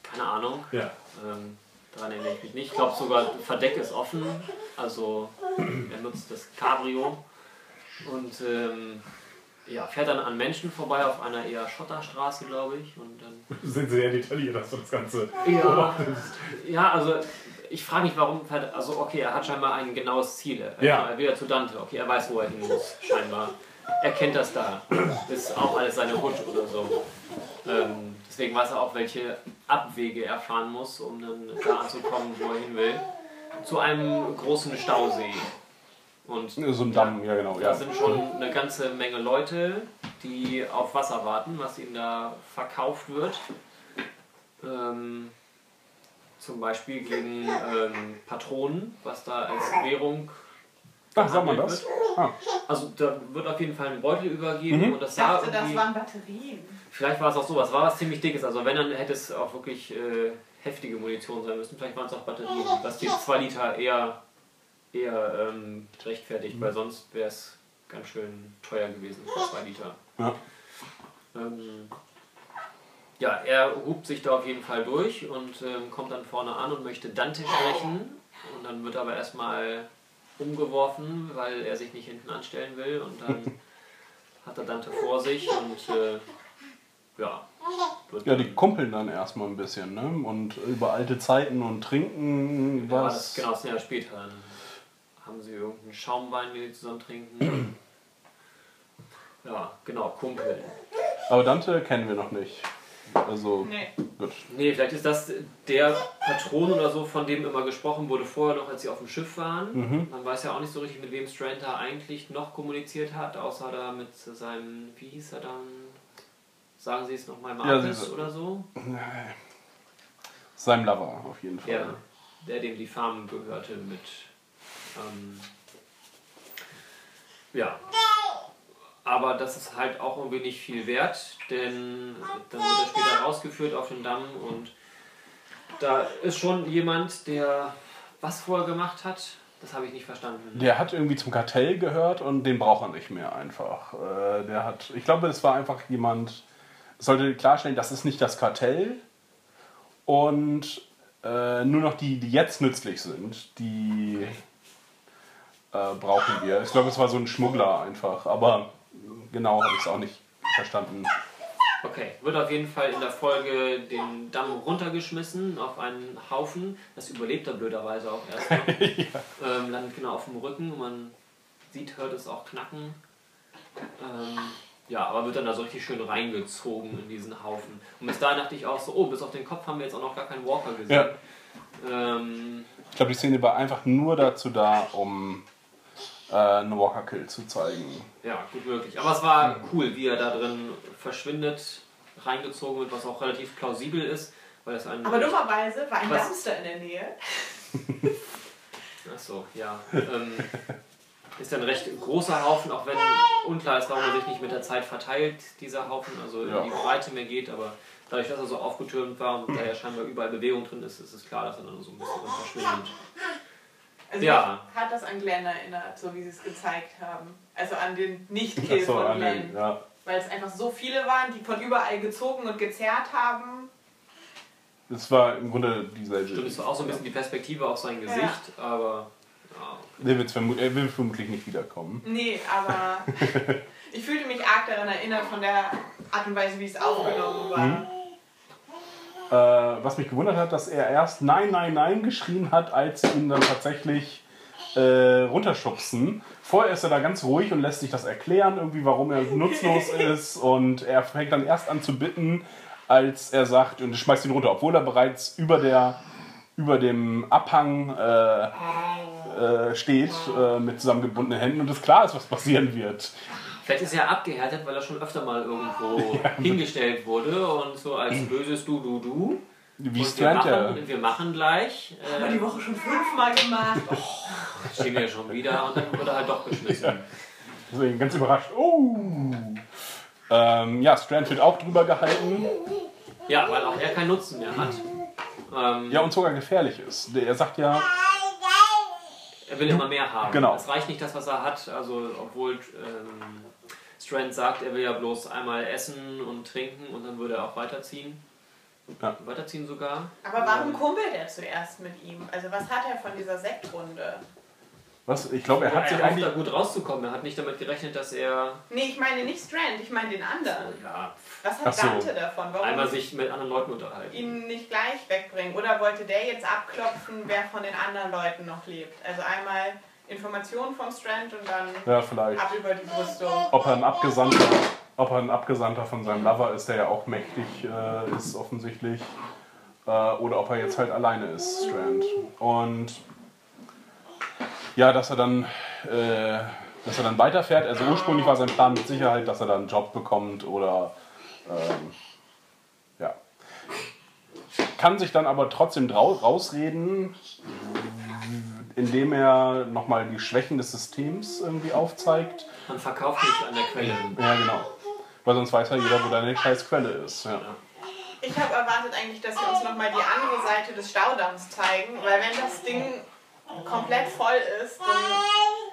keine Ahnung. Ja. Ähm, daran erinnere ich mich nicht. Ich glaube sogar, Verdeck ist offen. Also er nutzt das Cabrio und ähm, ja, fährt dann an Menschen vorbei auf einer eher Schotterstraße, glaube ich. Und dann Sind sehr detailliert, dass du das Ganze Ja. beobachtest. Ja, also ich frage mich, warum. fährt- Also, okay, er hat scheinbar ein genaues Ziel. Er Ja. er will ja zu Dante. Okay, er weiß, wo er hin muss, scheinbar. Er kennt das da. Das ist auch alles seine Hut oder so. Ähm, deswegen weiß er auch, welche Abwege er fahren muss, um dann da anzukommen, wo er hin will. Zu einem großen Stausee. Und So ein Damm, ja genau. da Ja. sind schon eine ganze Menge Leute, die auf Wasser warten, was ihnen da verkauft wird. Ähm, zum Beispiel gegen ähm, Patronen, was da als Währung. Ach, sag mal gehandelt das. wird. Ah. Also da wird auf jeden Fall ein Beutel übergeben Mhm. und das Ich sah dachte, das waren Batterien. Vielleicht war es auch so, was war was ziemlich dickes. Also wenn, dann hätte es auch wirklich äh, heftige Munition sein müssen. Vielleicht waren es auch Batterien. Was die 2 Liter eher, eher ähm, rechtfertigt, weil sonst wäre es ganz schön teuer gewesen für 2 Liter. Ja. Ähm, ja, er hupt sich da auf jeden Fall durch und ähm, kommt dann vorne an und möchte Dante sprechen. Und dann wird aber erstmal umgeworfen, weil er sich nicht hinten anstellen will. Und dann hat er Dante vor sich und äh, ja. Ja, die kumpeln dann erstmal ein bisschen, ne? Und über alte Zeiten und trinken Ja, was. das, genau, das ist Jahr später. Haben sie irgendeinen Schaumwein, den sie zusammen trinken. ja, genau, Kumpel. Aber Dante kennen wir noch nicht. Also, Nee. gut. Nee, vielleicht ist das der Patron oder so, von dem immer gesprochen wurde vorher noch, als sie auf dem Schiff waren. Man weiß ja auch nicht so richtig, mit wem Strand da eigentlich noch kommuniziert hat, außer da mit seinem, wie hieß er dann? Sagen Sie es nochmal, Ja, Marcus sie- oder so? Seinem Lover auf jeden Fall. Ja, der dem die Farm gehörte mit. Ähm, ja. Aber das ist halt auch irgendwie nicht viel wert, denn dann wird er später rausgeführt auf den Damm und da ist schon jemand, der was vorher gemacht hat. Das habe ich nicht verstanden. Der hat irgendwie zum Kartell gehört und den braucht er nicht mehr einfach. Äh, der hat, ich glaube, es war einfach jemand, sollte klarstellen, das ist nicht das Kartell und äh, nur noch die, die jetzt nützlich sind, die äh, brauchen wir. Ich glaube, es war so ein Schmuggler einfach, aber genau habe ich es auch nicht verstanden. Okay, wird auf jeden Fall in der Folge den Damm runtergeschmissen auf einen Haufen. Das überlebt er blöderweise auch erst noch. ähm, landet genau auf dem Rücken und man sieht, hört es auch knacken. Ähm, ja, aber wird dann da so richtig schön reingezogen in diesen Haufen. Und bis dahin dachte ich auch so, oh, bis auf den Kopf haben wir jetzt auch noch gar keinen Walker gesehen. Ja. Ähm, Ich glaube, die Szene war einfach nur dazu da, um äh, einen Walker-Kill zu zeigen. ja, gut möglich. Aber es war cool, wie er da drin verschwindet, reingezogen wird, was auch relativ plausibel ist, weil es ein Aber dummerweise war ein Was? Dumpster in der Nähe. Achso, ja. Ähm, ist ja ein recht großer Haufen, auch wenn unklar ist, warum er sich nicht mit der Zeit verteilt, dieser Haufen, also Ja. in die Breite mehr geht, aber dadurch, dass er so aufgetürmt war und da ja scheinbar überall Bewegung drin ist, ist es klar, dass er dann so ein bisschen verschwindet. Also Ja. mich hat das an Glenn erinnert, so wie sie es gezeigt haben. Also an den Nicht-Kill so, von Glenn. den, ja. Weil es einfach so viele waren, die von überall gezogen und gezerrt haben. Das war im Grunde dieselbe. Stimmt, es war auch so ein bisschen die Perspektive auf sein Gesicht, aber ja, Der wird's vermu er will vermutlich nicht wiederkommen. Nee, aber ich fühlte mich arg daran erinnert von der Art und Weise, wie es aufgenommen war. Mhm. Äh, was mich gewundert hat, dass er erst Nein, Nein, Nein geschrien hat, als sie ihn dann tatsächlich äh, runterschubsen. Vorher ist er da ganz ruhig und lässt sich das erklären, irgendwie, warum er nutzlos ist. Und er fängt dann erst an zu bitten, als er sagt, und schmeißt ihn runter, obwohl er bereits über, der, über dem Abhang äh, äh, steht, äh, mit zusammengebundenen Händen und es klar ist, was passieren wird. Vielleicht ist er abgehärtet, weil er schon öfter mal irgendwo hingestellt wurde und so als böses Du, Du, Du. Wie Und wir Strand ja. machen, wir machen gleich. Haben wir Äh, die Woche schon fünfmal gemacht. Oh, stehen wir schon wieder und dann wird er halt doch geschmissen. Deswegen ganz überrascht. Oh! Ähm, ja, Strand wird auch drüber gehalten. Ja, weil auch er keinen Nutzen mehr hat. Ähm, Ja, und sogar gefährlich ist. Er sagt ja, Er will immer mehr haben. Genau. Es reicht nicht das, was er hat. Also, obwohl ähm, Strand sagt, er will ja bloß einmal essen und trinken und dann würde er auch weiterziehen. Ja. Weiterziehen sogar. Aber warum kumpelt er zuerst mit ihm? Also was hat er von dieser Sektrunde? Was? Ich glaube, er hat er sich eigentlich. da gut rauszukommen. Er hat nicht damit gerechnet, dass er Nee, ich meine nicht Strand, ich meine den anderen. ja, Was hat so. Dante davon? Warum einmal sich mit anderen Leuten unterhalten. ihn nicht gleich wegbringen? Oder wollte der jetzt abklopfen, wer von den anderen Leuten noch lebt? Also einmal Informationen vom Strand und dann Ja, vielleicht. ab über die Brüstung. Ob er ein Abgesandter, ob er ein Abgesandter von seinem Lover ist, der ja auch mächtig äh, ist, offensichtlich. Äh, oder ob er jetzt halt alleine ist, Strand. Und ja, dass er dann. Äh, dass er dann weiterfährt. Also ursprünglich war sein Plan mit Sicherheit, dass er dann einen Job bekommt oder ähm, ja. Kann sich dann aber trotzdem rausreden, indem er nochmal die Schwächen des Systems irgendwie aufzeigt. Man verkauft nicht an der Quelle. Ja, genau. Weil sonst weiß ja jeder, wo deine scheiß Quelle ist. Ja. Ich habe erwartet eigentlich, dass sie uns nochmal die andere Seite des Staudamms zeigen, weil wenn das Ding komplett voll ist, dann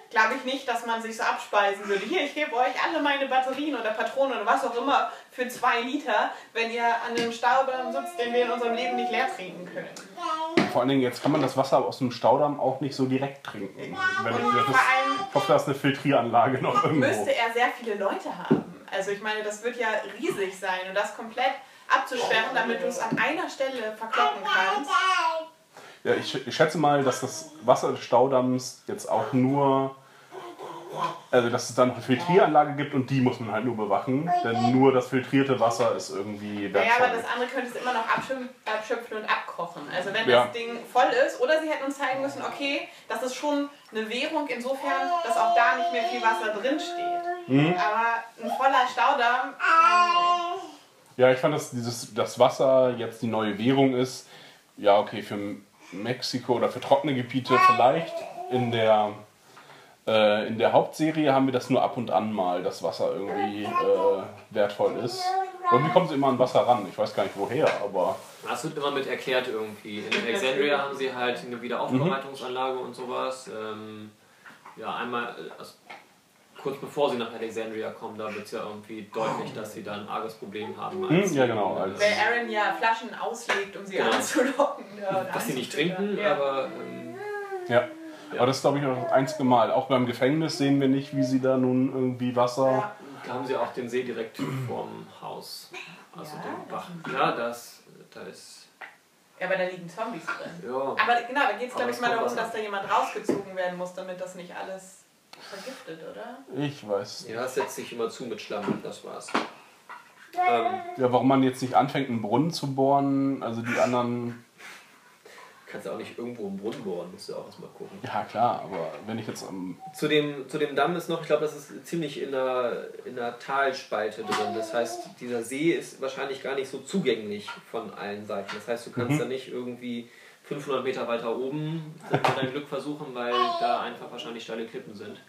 glaube ich nicht, dass man sich so abspeisen würde. Hier, ich gebe euch alle meine Batterien oder Patronen oder was auch immer für zwei Liter, wenn ihr an einem Staudamm sitzt, den wir in unserem Leben nicht leer trinken können. Vor allen Dingen, jetzt kann man das Wasser aus dem Staudamm auch nicht so direkt trinken. Ich, ich hoffe, da ist eine Filtrieranlage noch irgendwo. müsste er sehr viele Leute haben. Also ich meine, das wird ja riesig sein und das komplett abzusperren, damit du es an einer Stelle verkloppen kannst. Ja, ich, ich schätze mal, dass das Wasser des Staudamms jetzt auch nur. Also, dass es dann noch eine Filtrieranlage gibt und die muss man halt nur bewachen. Denn nur das filtrierte Wasser ist irgendwie Ja, wertvoll. aber das andere könntest du immer noch abschöpfen, abschöpfen und abkochen. Also wenn Ja. das Ding voll ist, oder sie hätten uns zeigen müssen, okay, das ist schon eine Währung insofern, dass auch da nicht mehr viel Wasser drin steht. Mhm. Aber ein voller Staudamm, Ja, ich fand, dass dieses, das Wasser jetzt die neue Währung ist. Ja, okay, für Mexiko oder für trockene Gebiete vielleicht. In der, äh, in der Hauptserie haben wir das nur ab und an mal, dass Wasser irgendwie äh, wertvoll ist. Irgendwie kommen sie immer an Wasser ran. Ich weiß gar nicht woher, aber Das wird immer mit erklärt irgendwie. In Alexandria haben sie halt eine Wiederaufbereitungsanlage und sowas. Ähm, ja, einmal, äh, also, kurz bevor sie nach Alexandria kommen, da wird es ja irgendwie deutlich, dass sie da ein arges Problem haben. Hm, als ja, genau, äh, als- weil Aaron ja Flaschen auslegt, um sie Genau. anzulocken. Ja, oder dass sie nicht trinken, Ja. aber ähm, ja. Aber das ist, glaube ich, auch das einzige Mal. Auch beim Gefängnis sehen wir nicht, wie sie da nun irgendwie Wasser. Ja. Da haben sie auch den See direkt vorm Haus. Also Ja, den das Bach. Ja, das, da ist. Ja, aber da liegen Zombies drin. Ja. Aber genau, da geht es, glaube ich, mal darum, dass da jemand rausgezogen werden muss, damit das nicht alles vergiftet, oder? Ich weiß. Ja, es setzt sich immer zu mit Schlamm, das war's. Ähm, Ja, warum man jetzt nicht anfängt, einen Brunnen zu bohren, also die anderen. kannst du auch nicht irgendwo einen Brunnen bohren, musst du auch erstmal gucken. Ja, klar, aber wenn ich jetzt am. Zu dem, zu dem Damm ist noch, ich glaube, das ist ziemlich in der, in der Talspalte drin. Das heißt, dieser See ist wahrscheinlich gar nicht so zugänglich von allen Seiten. Das heißt, du kannst da nicht irgendwie 500 Meter weiter oben dein Glück versuchen, weil da einfach wahrscheinlich steile Klippen sind.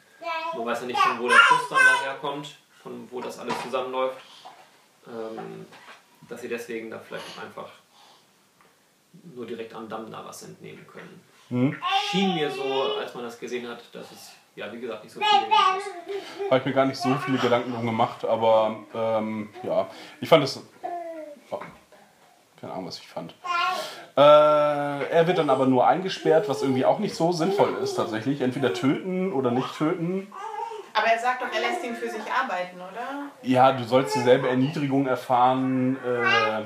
Man weiß ja nicht, von wo der Fluss dann daherkommt, von wo das alles zusammenläuft. Ähm, dass sie deswegen da vielleicht auch einfach nur direkt am Damm da was entnehmen können. Hm? Schien mir so, als man das gesehen hat, dass es, ja, wie gesagt, nicht so zugänglich ist. Habe ich mir gar nicht so viele Gedanken drum gemacht, aber ähm, ja, ich fand es. Oh, keine Ahnung, was ich fand. Äh, er wird dann aber nur eingesperrt, was irgendwie auch nicht so sinnvoll ist tatsächlich. Entweder töten oder nicht töten. Aber er sagt doch, er lässt ihn für sich arbeiten, oder? Ja, du sollst dieselbe Erniedrigung erfahren. Äh,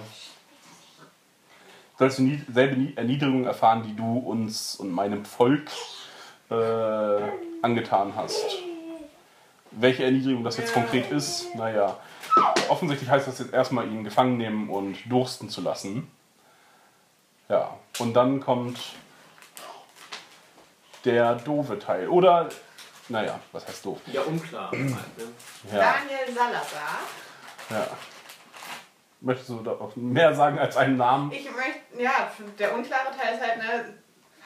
sollst du nie, selbe Nie- Erniedrigung erfahren, die du uns und meinem Volk äh, angetan hast. Welche Erniedrigung das jetzt konkret ist, naja. Offensichtlich heißt das jetzt erstmal, ihn gefangen nehmen und dursten zu lassen. Ja, und dann kommt der doofe Teil. Oder, naja, was heißt doof? Ja, unklar. Halt, ne? Ja. Daniel Salazar. Ja. Möchtest du da auch mehr sagen als einen Namen? Ich möchte, ja, der unklare Teil ist halt, ne,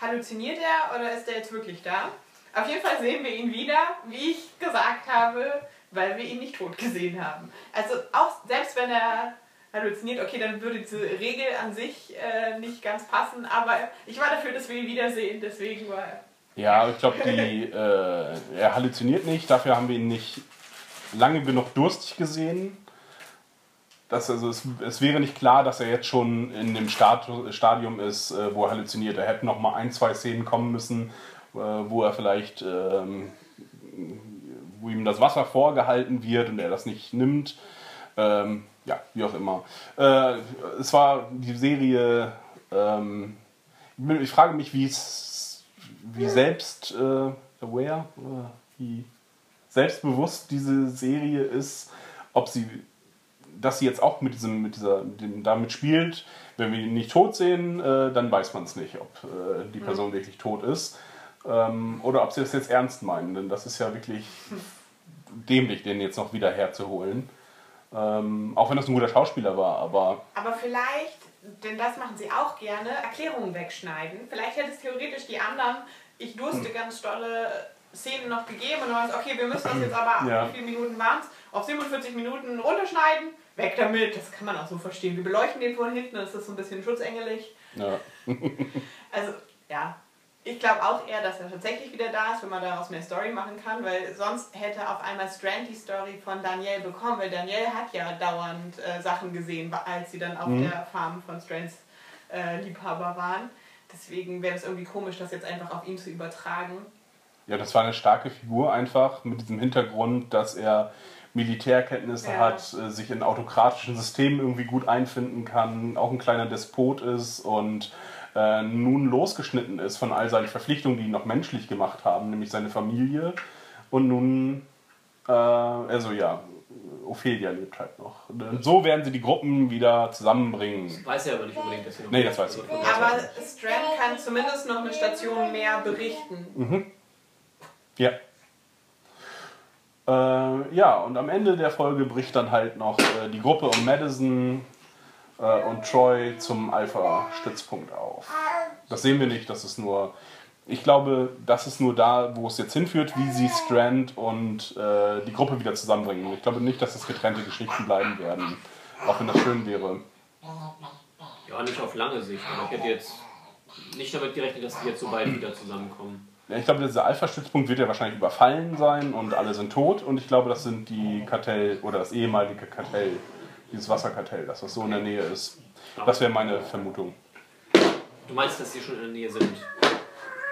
halluziniert er oder ist er jetzt wirklich da? Auf jeden Fall sehen wir ihn wieder, wie ich gesagt habe, weil wir ihn nicht tot gesehen haben. Also auch selbst wenn er halluziniert, okay, dann würde diese Regel an sich äh, nicht ganz passen, aber ich war dafür, dass wir ihn wiedersehen, deswegen war Ja, ich glaube, äh, er halluziniert nicht. Dafür haben wir ihn nicht lange genug durstig gesehen. Das, also es, es wäre nicht klar, dass er jetzt schon in dem Statu- Stadium ist, äh, wo er halluziniert. Er hätte noch mal ein, zwei Szenen kommen müssen, äh, wo er vielleicht, ähm, wo ihm das Wasser vorgehalten wird und er das nicht nimmt. Ähm, ja, wie auch immer. Äh, es war die Serie. Ähm, ich frage mich, wie es, wie selbst äh, aware, oder wie selbstbewusst diese Serie ist, ob sie, dass sie jetzt auch mit diesem, mit dieser, mit dem, damit spielt. Wenn wir ihn nicht tot sehen, äh, dann weiß man es nicht, ob äh, die Person wirklich tot ist. Ähm, oder ob sie das jetzt ernst meinen, denn das ist ja wirklich dämlich, den jetzt noch wieder herzuholen. Ähm, auch wenn das ein guter Schauspieler war, aber Aber vielleicht, denn das machen sie auch gerne, Erklärungen wegschneiden. Vielleicht hätte es theoretisch die anderen, ich durste ganz dolle Szenen noch gegeben und meinst, okay, wir müssen das jetzt aber, Ja. wie viele Minuten waren es, auf 47 Minuten runterschneiden, weg damit. Das kann man auch so verstehen. Wir beleuchten den von hinten, das ist so ein bisschen schutzengelig. ja. Also, ja. Ich glaube auch eher, dass er tatsächlich wieder da ist, wenn man daraus mehr Story machen kann, weil sonst hätte auf einmal Strand die Story von Danielle bekommen, weil Danielle hat ja dauernd äh, Sachen gesehen, als sie dann auf der Farm von Strands äh, Liebhaber waren. Deswegen wäre es irgendwie komisch, das jetzt einfach auf ihn zu übertragen. Ja, das war eine starke Figur einfach mit diesem Hintergrund, dass er Militärkenntnisse Ja. hat, äh, sich in autokratischen Systemen irgendwie gut einfinden kann, auch ein kleiner Despot ist und äh, nun losgeschnitten ist von all seinen Verpflichtungen, die ihn noch menschlich gemacht haben, nämlich seine Familie. Und nun, äh, also ja, Ophelia lebt halt noch. Und so werden sie die Gruppen wieder zusammenbringen. Weiß er aber nicht unbedingt, dass sie noch. Nee, das weiß ich. Aber Strand kann zumindest noch eine Station mehr berichten. Ja. Äh, ja, und am Ende der Folge bricht dann halt noch äh, die Gruppe um Madison äh, und Troy zum Alpha-Stützpunkt auf. Das sehen wir nicht, das ist nur. Ich glaube, das ist nur da, wo es jetzt hinführt, wie sie Strand und äh, die Gruppe wieder zusammenbringen. Ich glaube nicht, dass das getrennte Geschichten bleiben werden. Auch wenn das schön wäre. Ja, nicht auf lange Sicht. Aber ich hätte jetzt nicht damit gerechnet, dass die jetzt so bald wieder zusammenkommen. Ja, ich glaube, dieser Alpha-Stützpunkt wird ja wahrscheinlich überfallen sein und alle sind tot. Und ich glaube, das sind die Kartell oder das ehemalige Kartell, dieses Wasserkartell, das was so in der Nähe ist. Das wäre meine Vermutung. Du meinst, dass sie schon in der Nähe sind?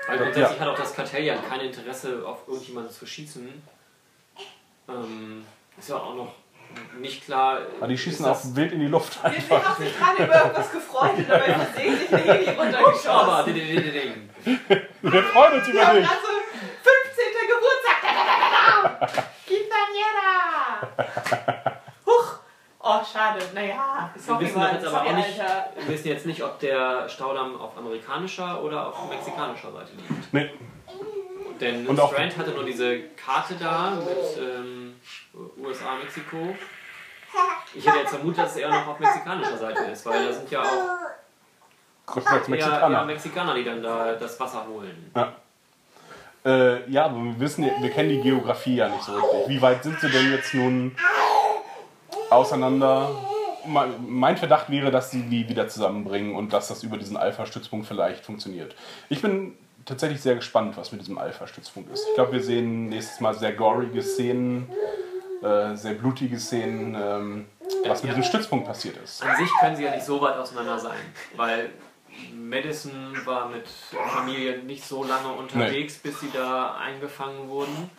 Weil grundsätzlich Ja. hat auch das Kartell ja kein Interesse, auf irgendjemanden zu schießen. Ähm, ist ja auch noch nicht klar. Aber die schießen das- auch wild in die Luft Wir einfach. haben sich gerade über irgendwas gefreut und dabei versehentlich eine Heli Aber, runtergeschossen. Wir freuen uns über dich. gerade so 15. Geburtstag. Da, da, da, da, da. Quinceañera. Huch. Oh, schade. Naja, Wir sorry, wissen Mann. jetzt aber sorry, auch nicht, Alter. wir wissen jetzt nicht, ob der Staudamm auf amerikanischer oder auf mexikanischer Seite liegt. Nee, Denn Und Strand hatte nur diese Karte da mit ähm, USA, Mexiko. Ich hätte jetzt vermutet, dass es eher noch auf mexikanischer Seite ist, weil da sind ja auch eher, eher Mexikaner. Mexikaner, die dann da das Wasser holen. Äh, ja, aber wir wissen, ja- wir kennen die Geografie ja nicht so richtig. Wie weit sind sie denn jetzt nun auseinander? Me- Mein Verdacht wäre, dass sie die wieder zusammenbringen und dass das über diesen Alpha-Stützpunkt vielleicht funktioniert. Ich bin tatsächlich sehr gespannt, was mit diesem Alpha-Stützpunkt ist. Ich glaube, wir sehen nächstes Mal sehr gorige Szenen, äh, sehr blutige Szenen, ähm, was mit Ja. diesem Stützpunkt passiert ist. An sich können sie ja nicht so weit auseinander sein, weil Madison war mit Familie nicht so lange unterwegs, bis sie da eingefangen wurden.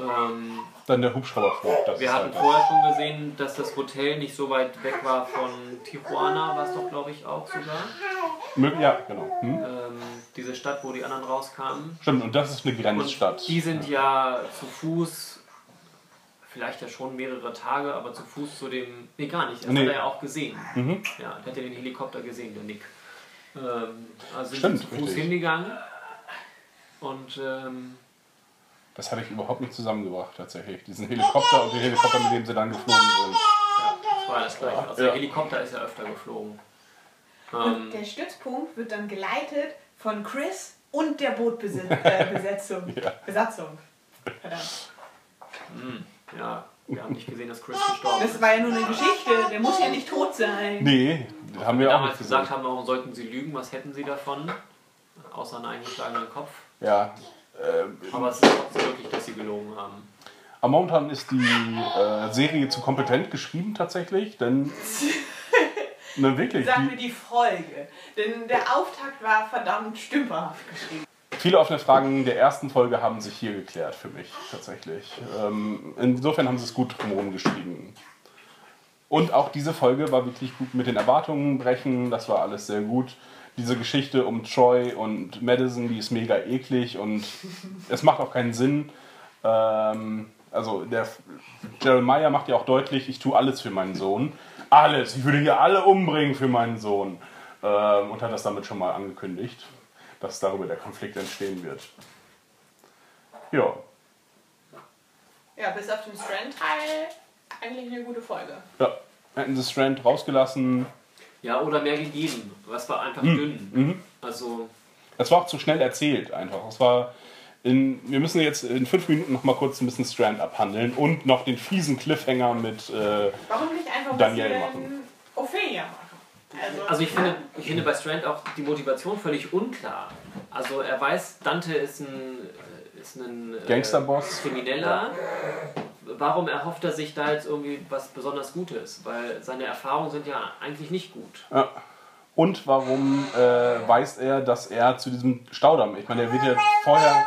Ähm, Dann der Hubschrauberflug. Wir hatten halt vorher schon gesehen, dass das Hotel nicht so weit weg war von Tijuana, war es doch, glaube ich, auch sogar. Ja, genau. Hm? Ähm, diese Stadt, wo die anderen rauskamen. Stimmt, und das ist eine Und Grenzstadt. die sind ja zu Fuß, vielleicht ja schon mehrere Tage, aber zu Fuß zu dem. Nee, gar nicht. Das Nee. hat er ja auch gesehen. Mhm. Ja, der hat ja den Helikopter gesehen, der Nick. Ähm, also sind Stimmt, zu Fuß richtig. hingegangen. Und ähm, Das hatte ich überhaupt nicht zusammengebracht, tatsächlich. Diesen Helikopter und den Helikopter, mit dem sie dann geflogen sind. ja, das war alles gleiche. Also Ja. der Helikopter ist ja öfter geflogen. Und Ähm, der Stützpunkt wird dann geleitet von Chris und der Bootbesetzung. Äh. Ja. Besatzung. Verdammt. ja, wir haben nicht gesehen, dass Chris gestorben Das ist. war ja nur eine Geschichte. Der muss ja nicht tot sein. Nee, haben wir auch Damals nicht gesagt gesagt. haben, warum sollten sie lügen? Was hätten sie davon? Außer einen eingeschlagenen Kopf. Ja. Aber es ist trotzdem wirklich, dass sie gelogen haben. Aber momentan ist die äh, Serie zu kompetent geschrieben, tatsächlich, denn. Na, wirklich. Sagen wir Die, die Folge. Denn der Auftakt war verdammt stümperhaft geschrieben. viele offene Fragen der ersten Folge haben sich hier geklärt für mich, tatsächlich. Ähm, insofern haben sie es gut drumherum geschrieben. Und auch diese Folge war wirklich gut mit den Erwartungen brechen, das war alles sehr gut. Diese Geschichte um Troy und Madison, die ist mega eklig und es macht auch keinen Sinn. Ähm, also der Jeremiah macht ja auch deutlich, ich tue alles für meinen Sohn. Alles, ich würde hier alle umbringen für meinen Sohn. Ähm, und hat das damit schon mal angekündigt, dass darüber der Konflikt entstehen wird. Ja, Ja, bis auf den Strand-Teil eigentlich eine gute Folge. ja. Hätten sie Strand rausgelassen, Ja, oder mehr gegeben. Was war einfach Hm. dünn. Mhm. Also, Das war auch zu schnell erzählt einfach. Es war in, wir müssen jetzt in fünf Minuten noch mal kurz ein bisschen Strand abhandeln und noch den fiesen Cliffhanger mit. Äh, Warum nicht einfach ein Daniel machen. Ophelia machen? Also, also ich finde, ich finde bei Strand auch die Motivation völlig unklar. Also er weiß, Dante ist ein, ist ein äh, Gangsterboss. Krimineller. Warum erhofft er sich da jetzt irgendwie was besonders Gutes? Weil seine Erfahrungen sind ja eigentlich nicht gut. ja. Und warum äh, weiß er, dass er zu diesem Staudamm, ich meine, er wird ja vorher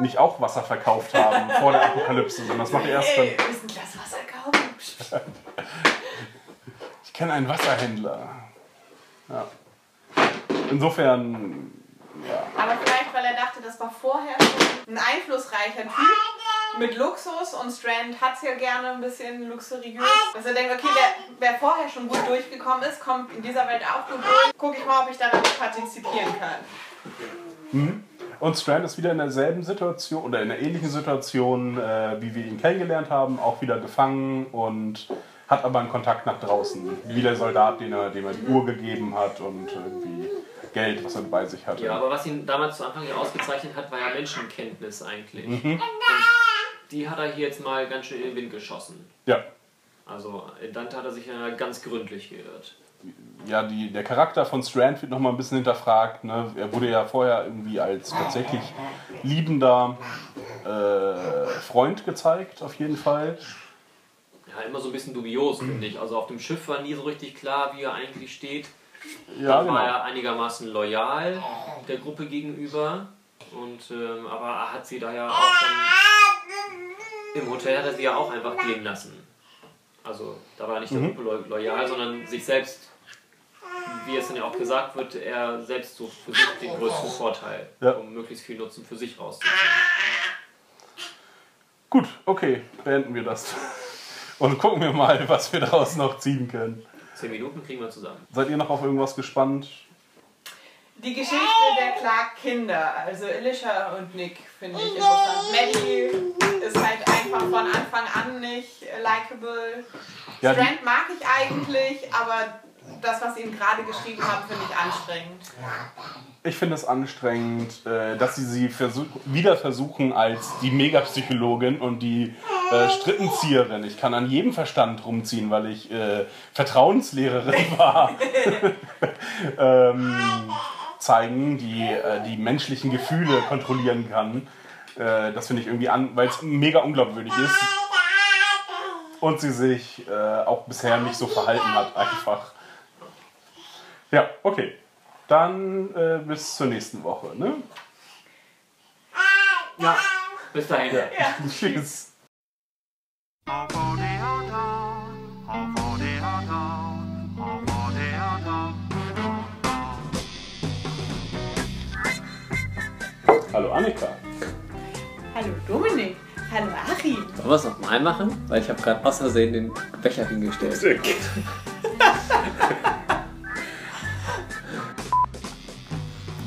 nicht auch Wasser verkauft haben vor der Apokalypse, sondern das macht er erst dann. willst du ein Glas Wasser kaufen? Ich kenne einen Wasserhändler. Ja. Insofern, ja. Aber vielleicht, weil er dachte, das war vorher schon ein einflussreicher Typ mit Luxus und Strand hat es ja gerne ein bisschen luxuriös. Dass er denkt, okay, wer, wer vorher schon gut durchgekommen ist, kommt in dieser Welt auch gut durch. Guck ich mal, ob ich daran partizipieren kann. Und Strand ist wieder in derselben Situation oder in einer ähnlichen Situation, äh, wie wir ihn kennengelernt haben, auch wieder gefangen und hat aber einen Kontakt nach draußen. Wie der Soldat, den er, dem er die Uhr gegeben hat und irgendwie Geld, was er bei sich hatte. Ja, aber was ihn damals zu Anfang ja ausgezeichnet hat, war ja Menschenkenntnis eigentlich. Mhm. Und die hat er hier jetzt mal ganz schön in den Wind geschossen. ja. Also Dante hat er sich ja ganz gründlich geirrt. ja, die, der Charakter von Strand wird nochmal ein bisschen hinterfragt. Ne? Er wurde ja vorher irgendwie als tatsächlich liebender äh, Freund gezeigt, auf jeden Fall. Ja, immer so ein bisschen dubios, finde ich. Also auf dem Schiff war nie so richtig klar, wie er eigentlich steht. Ja, Dann war genau. er einigermaßen loyal der Gruppe gegenüber. Und, ähm, aber er hat sie da ja auch dann im Hotel hat er sie ja auch einfach gehen lassen. Also da war er nicht der Gruppe lo loyal, sondern sich selbst, wie es dann ja auch gesagt wird, er selbst so für sich den größten Vorteil, Ja. um möglichst viel Nutzen für sich rauszuziehen. Gut, okay, beenden wir das. Und gucken wir mal, was wir daraus noch ziehen können. Zehn Minuten kriegen wir zusammen. Seid ihr noch auf irgendwas gespannt? Die Geschichte der Clark-Kinder, also Elisha und Nick, finde ich interessant. Maddie ist halt einfach von Anfang an nicht likable. Ja, Strand mag ich eigentlich, aber das, was sie ihm gerade geschrieben haben, finde ich anstrengend. Ich finde es anstrengend, äh, dass sie sie versuch wieder versuchen als die Megapsychologin und die äh, Strippenzieherin. Ich kann an jedem Verstand rumziehen, weil ich äh, Vertrauenslehrerin war. ähm, zeigen, die äh, die menschlichen Gefühle kontrollieren kann. Äh, das finde ich irgendwie an, weil es mega unglaubwürdig ist. Und sie sich äh, auch bisher nicht so verhalten hat, einfach. Ja, okay. Dann äh, bis zur nächsten Woche. Ne? Ja, bis dahin. Tschüss. Hallo Annika. Hallo Dominik. Hallo Achim. Wollen wir es nochmal machen? Weil ich habe gerade aus Versehen den Becher hingestellt. Sehr gut.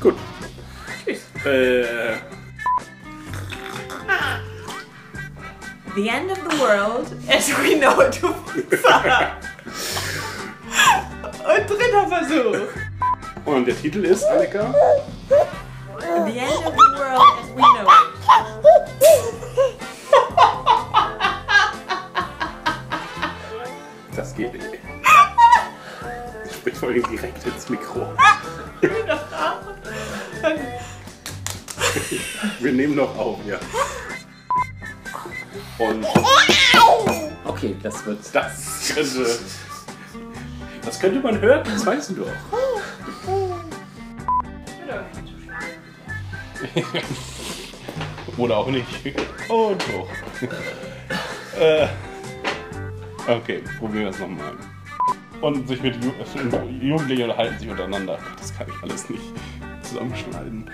Gut. Tschüss. Äh, The end of the world as we know it to be. Und dritter Versuch. und der Titel ist, Annika? The end of the world as we know it. Das geht nicht. Sprich vor allem direkt ins Mikro. Wir nehmen noch auf, ja. Und Okay, das wird. das könnte. Das könnte man hören, das weißt du doch. Oder auch nicht. Und doch. äh, okay, probieren wir es nochmal. Und sich mit Ju Jugendlichen unterhalten sich untereinander. Das kann ich alles nicht zusammenschneiden.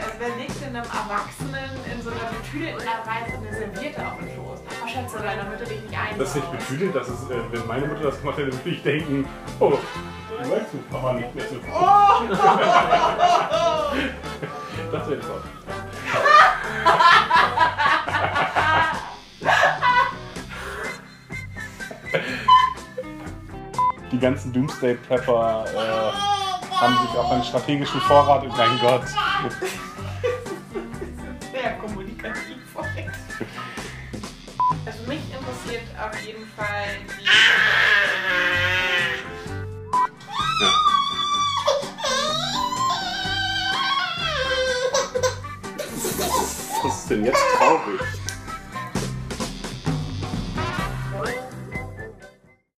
Als wer legt denn einem Erwachsenen in so einer betüdelten Weise eine Serviette auf den Schoß? Oh Schätze, damit du dich nicht ein. Das ist nicht betüdelt, das ist, äh, wenn meine Mutter das gemacht hätte, würde ich denken, oh, du weißt du, Papa nicht mehr so gut. das wäre toll. Die ganzen Doomsday Prepper äh, haben sich auf einen strategischen Vorrat, oh mein Gott. Denn jetzt traurig?